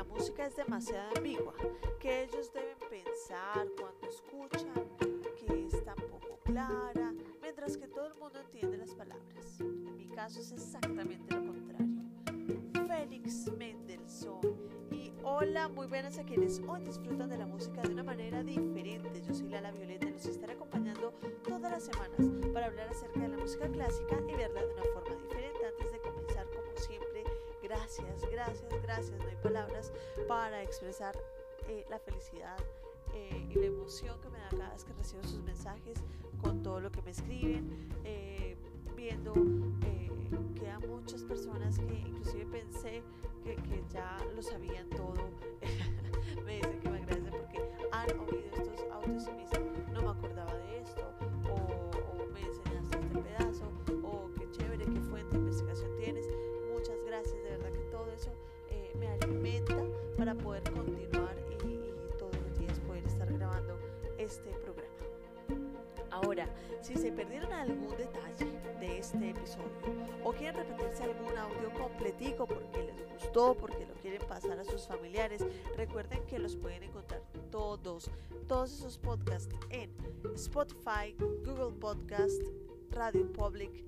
la música es demasiado ambigua, que ellos deben pensar cuando escuchan, que es tan poco clara, mientras que todo el mundo entiende las palabras. En mi caso es exactamente lo contrario. Félix Mendelssohn y hola, muy buenas a quienes hoy disfrutan de la música de una manera diferente. Yo soy Lala Violeta y los estaré acompañando todas las semanas para hablar acerca de la música clásica y verla de una forma diferente. Antes de comenzar, gracias, gracias, gracias. No hay palabras para expresar eh, la felicidad eh, y la emoción que me da cada vez que recibo sus mensajes con todo lo que me escriben, eh, viendo que hay muchas personas que inclusive pensé que, que ya lo sabían todo. me dicen que Ahora, si se perdieron algún detalle de este episodio o quieren repetirse algún audio completico porque les gustó, porque lo quieren pasar a sus familiares, recuerden que los pueden encontrar todos, todos esos podcasts en Spotify, Google Podcast, Radio Public,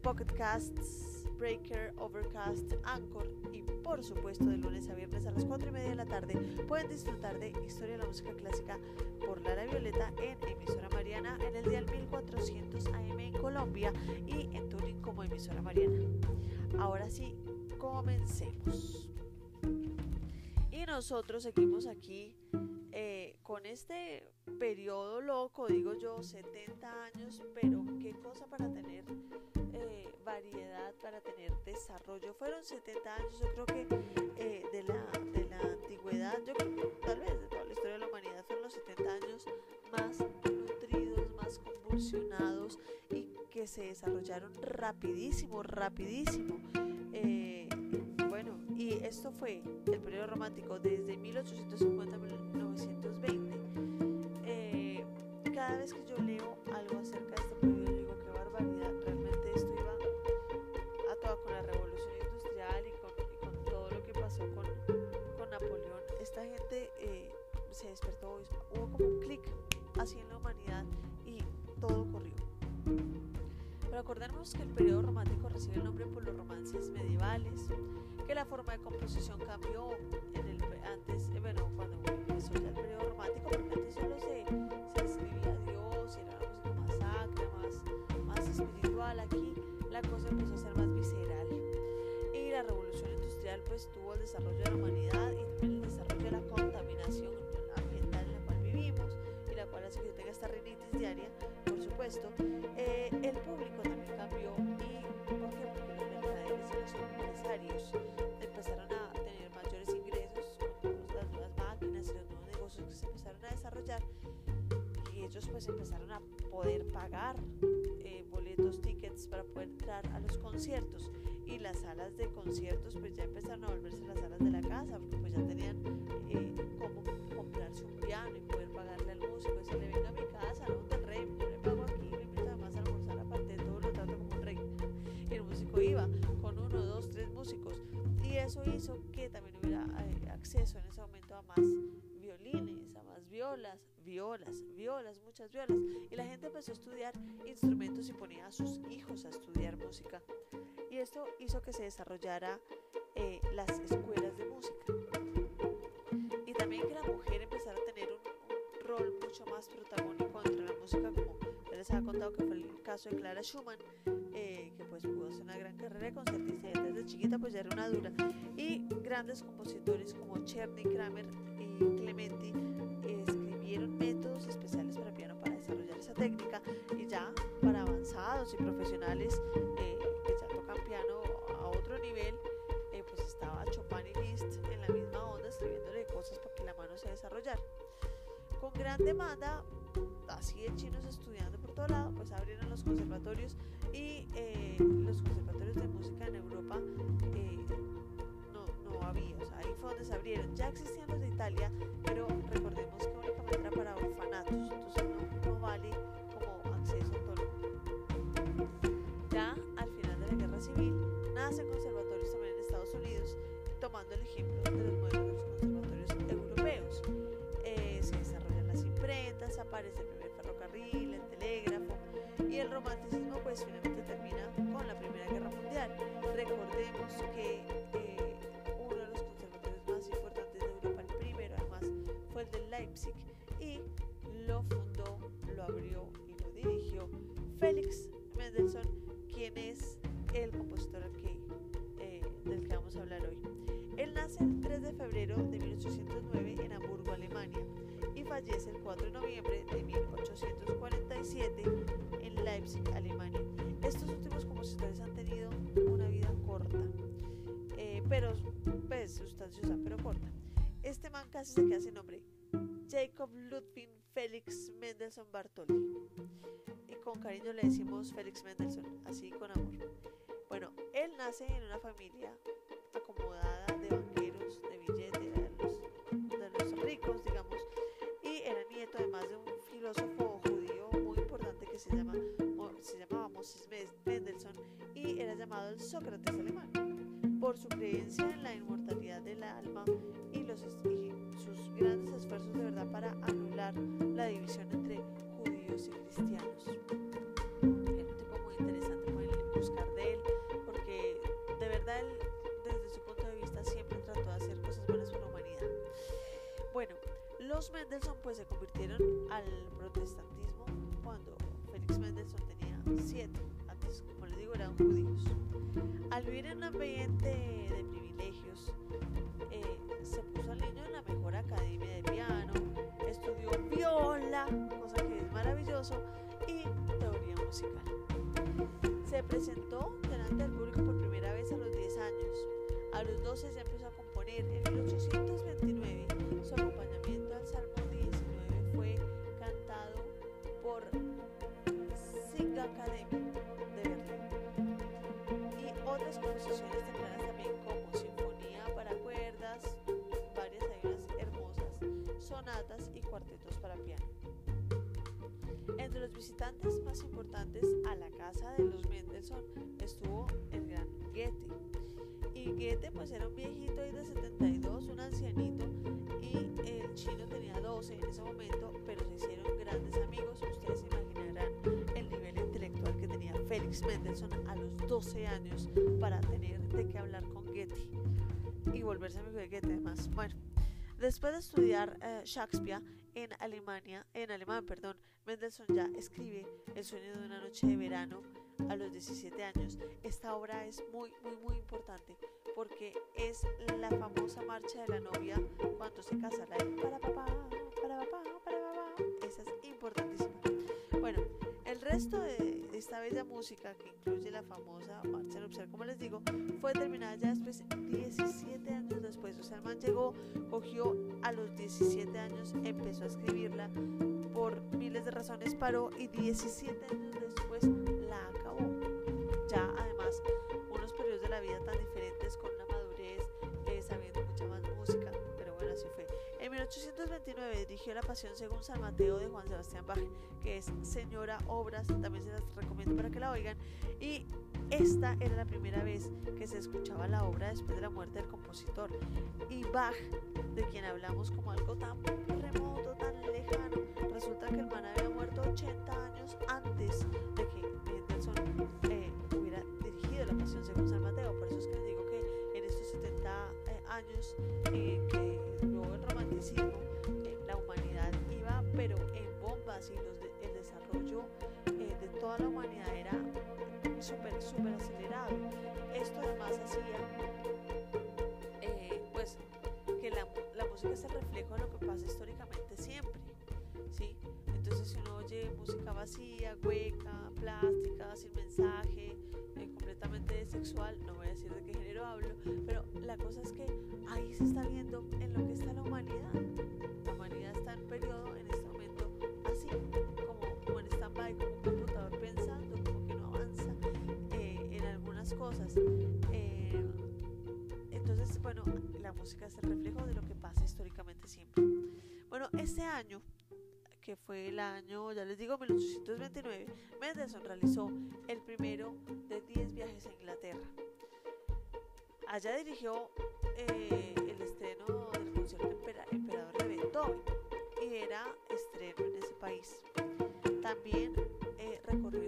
Pocket Casts, Breaker, Overcast, Anchor y por supuesto de lunes a viernes a las 4 y media de la tarde pueden disfrutar de Historia de la Música Clásica por Lara Violeta en emisora Mariana en el día 1400 AM en Colombia y en Turing como emisora Mariana. Ahora sí, comencemos. Y nosotros seguimos aquí eh, con este periodo loco, digo yo, 70 años, pero qué cosa para tener desarrollo. Fueron 70 años, yo creo que eh, de, la, de la antigüedad, yo creo tal vez de toda la historia de la humanidad, fueron los 70 años más nutridos, más convulsionados y que se desarrollaron rapidísimo, rapidísimo. Eh, bueno, y esto fue el periodo romántico desde 1850 a 1920. Eh, cada vez que yo leo Pero acordemos que el periodo romántico recibe el nombre por los romances medievales, que la forma de composición cambió antes, eh, bueno, cuando empezó el periodo romántico, porque antes solo se, se escribía a Dios era una música más sacra, más, más espiritual. Aquí la cosa empezó a ser más visceral. Y la revolución industrial pues tuvo el desarrollo de la humanidad y también el desarrollo de la contaminación ambiental en la cual vivimos y la cual hace que yo tenga esta rinitis diaria, por supuesto. Desarrollar. Y ellos pues empezaron a poder pagar eh, boletos, tickets para poder entrar a los conciertos. Y las salas de conciertos pues ya empezaron a volverse las salas de la casa porque pues ya tenían eh, cómo comprarse un piano y poder pagarle al músico. Decirle venga a mi casa, no te rey, yo le pago aquí, le invito además a almorzar aparte de todo lo trato como un rey. Y el músico iba con uno, dos, tres músicos. Y eso hizo que también hubiera eh, acceso en ese momento a más violas, violas, violas, muchas violas. Y la gente empezó a estudiar instrumentos y ponía a sus hijos a estudiar música. Y esto hizo que se desarrollara eh, las escuelas de música. Y también que la mujer empezara a tener un, un rol mucho más protagónico dentro de la música, como ya les había contado que fue el caso de Clara Schumann, eh, que pues pudo hacer una gran carrera de concertista y desde chiquita pues ya era una dura. Y grandes compositores como Czerny, Kramer y Clementi eh, escribieron métodos especiales para piano para desarrollar esa técnica y ya para avanzados y profesionales eh, que ya tocan piano a otro nivel, eh, pues estaba Chopin y Liszt en la misma onda escribiéndole cosas para que la mano se desarrollara. Con gran demanda, así de chinos estudiando por todo lado, pues abrieron los conservatorios y eh, los conservatorios de música en Europa eh, no, no había, o sea, ahí fue donde se abrieron. Ya existían los de Italia, pero 1809 en Hamburgo, Alemania, y fallece el 4 de noviembre de 1847 en Leipzig, Alemania. Estos últimos compositores han tenido una vida corta, eh, pero pues sustanciosa, pero corta. Este man casi se queda sin nombre. Jacob Ludwig Felix Mendelssohn Bartoli. Y con cariño le decimos Felix Mendelssohn, así con amor. Bueno, él nace en una familia acomodada de Sócrates alemán por su creencia en la inmortalidad del alma y, los, y sus grandes esfuerzos de verdad para anular la división entre judíos y cristianos. los Mendelssohn pues se convirtieron al protestantismo cuando Félix Mendelssohn tenía siete, como les digo eran judíos. Al vivir en un ambiente de privilegios, eh, se puso al niño en la mejor academia de piano, estudió viola, cosa que es maravilloso, y teoría musical. Se presentó delante del público por primera vez a los 10 años. A los 12 ya empezó a componer. En 1829 los visitantes más importantes a la casa de los Mendelssohn estuvo el gran Goethe. Y Goethe pues era un viejito ahí de 72, un ancianito, y el chino tenía 12 en ese momento, pero se hicieron grandes amigos. Ustedes se imaginarán el nivel intelectual que tenía Félix Mendelssohn a los 12 años para tener de qué hablar con Goethe y volverse amigo de Goethe además. Bueno, después de estudiar eh, Shakespeare en Alemania, en alemán, perdón, Mendelssohn ya escribe El sueño de una noche de verano a los 17 años. Esta obra es muy, muy, muy importante porque es la famosa marcha de la novia cuando se casa. La para papá, para papá, para papá. Esa es importantísima. Bueno, el resto de esta bella música que incluye la famosa marcha nupcial, como les digo, fue terminada ya después, 17 años después. O sea, el llegó, cogió a los 17 años, empezó a escribirla por miles de razones, paró y 17 años después 1829 dirigió La Pasión según San Mateo de Juan Sebastián Bach, que es Señora Obras, también se las recomiendo para que la oigan. Y esta era la primera vez que se escuchaba la obra después de la muerte del compositor. Y Bach, de quien hablamos como algo tan remoto, tan lejano, resulta que el man había muerto 80 años antes de que Mendelssohn eh, hubiera dirigido La Pasión según San Mateo. Por eso es que les digo que en estos 70 eh, años eh, que luego el romanticismo, y los de, el desarrollo eh, de toda la humanidad era súper, súper acelerado. Esto además hacía eh, pues que la, la, música es el reflejo de lo que pasa históricamente siempre. ¿sí? Entonces si uno oye música vacía, hueca, plástica, sin mensaje, eh, completamente sexual, no voy a decir de qué género hablo, pero la cosa es que ahí se está viendo en lo que está la humanidad. Algunas cosas. Eh, entonces, bueno, la música es el reflejo de lo que pasa históricamente siempre. Bueno, este año que fue el año, ya les digo, 1829, Mendelssohn realizó el primero de 10 viajes a Inglaterra. Allá dirigió eh, el estreno del concierto Emperador de Beethoven y era estreno en ese país. También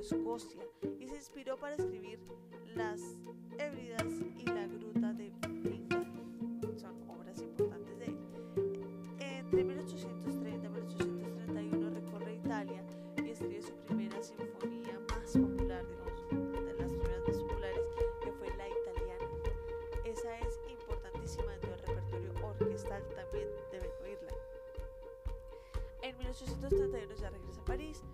Escocia y se inspiró para escribir Las Hébridas y la Gruta de Fingal. Son obras importantes de él. Entre 1830 y 1831 recorre Italia y escribe su primera sinfonía más popular, digamos, de las primeras más populares, que fue la italiana. Esa es importantísima dentro del repertorio orquestal, también deben oírla. En 1831 ya regresa a París,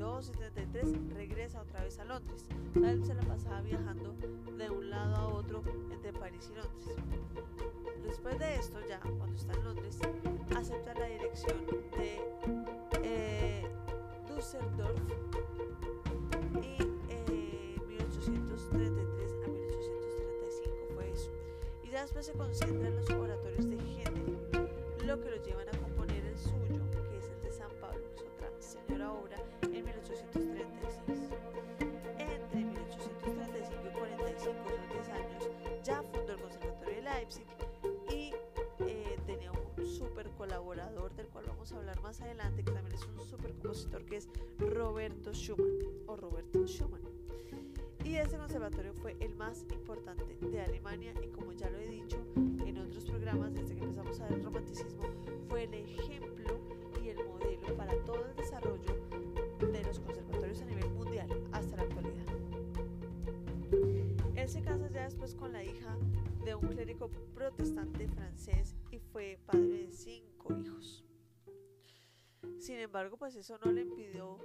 en 1832 y 33 regresa otra vez a Londres. Él se la pasaba viajando de un lado a otro entre París y Londres. Después de esto, ya cuando está en Londres, acepta la dirección de eh, Düsseldorf y eh, 1833 a 1835 fue eso. Y ya después se concentra en los oratorios de Händel, lo que lo llevan a vamos a hablar más adelante, que también es un súper compositor, que es Roberto Schumann o Roberto Schumann. Y este conservatorio fue el más importante de Alemania y como ya lo he dicho en otros programas desde que empezamos a ver el romanticismo, fue el ejemplo y el modelo para todo el desarrollo de los conservatorios a nivel mundial hasta la actualidad. Él se casa ya después con la hija de un clérigo protestante francés y fue padre de cinco hijos. Sin embargo, pues eso no le impidió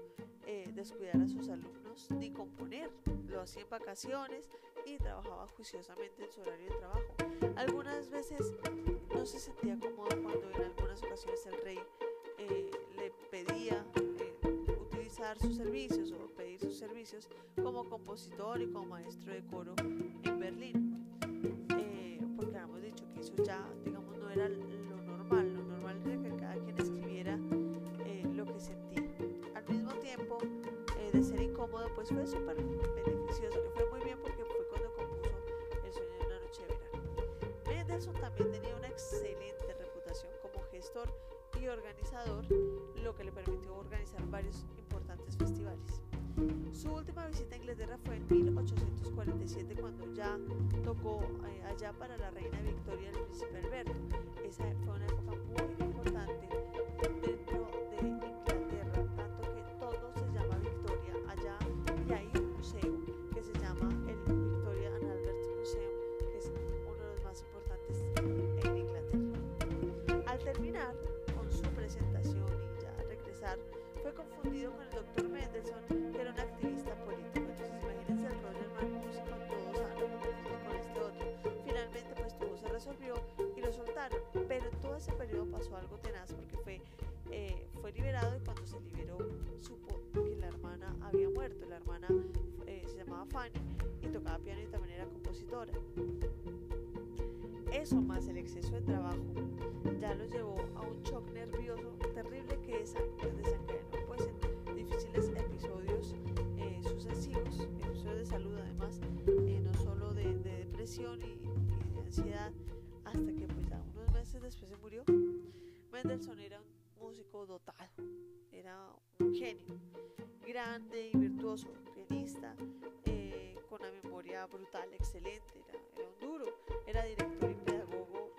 eh, descuidar a sus alumnos ni componer. Lo hacía en vacaciones y trabajaba juiciosamente en su horario de trabajo. Algunas veces no se sentía cómodo cuando en algunas ocasiones el rey eh, le pedía eh, utilizar sus servicios o pedir sus servicios como compositor y como maestro de coro en Berlín. Pues fue súper beneficioso. Le fue muy bien porque fue cuando compuso El sueño de una noche de verano. Mendelssohn también tenía una excelente reputación como gestor y organizador, lo que le permitió organizar varios importantes festivales. Su última visita a Inglaterra fue en 1847 cuando ya tocó eh, allá para la reina Victoria y el príncipe Alberto. Esa fue una y lo soltaron. Pero todo ese periodo pasó algo tenaz porque fue, eh, fue liberado y cuando se liberó supo que la hermana había muerto. La hermana eh, se llamaba Fanny y tocaba piano y también era compositora. Eso más el exceso de trabajo ya lo llevó a un shock nervioso terrible que desen- desencadenó pues en difíciles episodios eh, sucesivos, episodios de salud además, eh, no solo de, de depresión y, y de ansiedad, Mendelssohn era un músico dotado, era un genio, grande y virtuoso, pianista, eh, con una memoria brutal, excelente, era, un duro, era director y pedagogo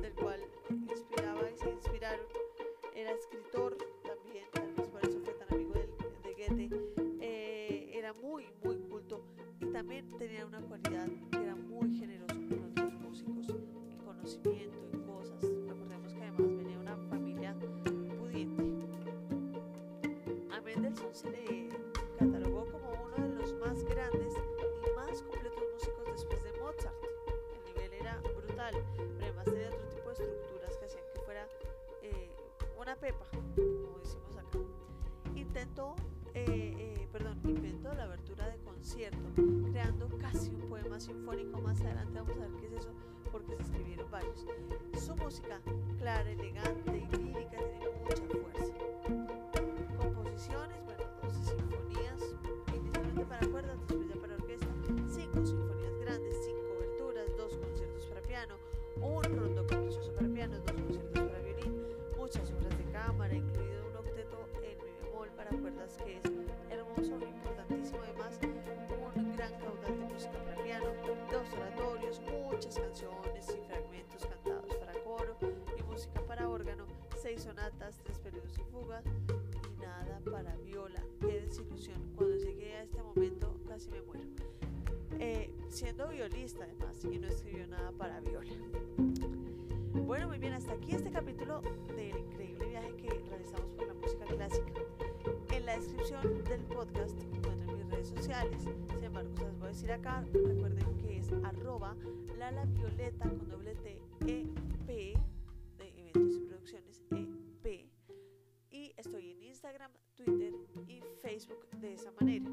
del cual inspiraba y se inspiraron. Era escritor también, por eso fue tan amigo de Goethe. Eh, era muy, muy culto y también tenía una cualidad que era muy generoso con otros músicos en conocimiento, concierto, creando casi un poema sinfónico. Más adelante vamos a ver qué es eso, porque se escribieron varios. Su música, clara, elegante sonatas, tres periodos y fugas y nada para viola. Qué desilusión, cuando llegué a este momento casi me muero. Eh, siendo violista además y no escribió nada para viola. Bueno, muy bien, hasta aquí este capítulo del increíble viaje que realizamos por la música clásica. En la descripción del podcast encuentran mis redes sociales. Sin embargo, se las voy a decir acá. Recuerden que es arroba lala violeta con doble T E P de eventos Instagram, Twitter y Facebook de esa manera.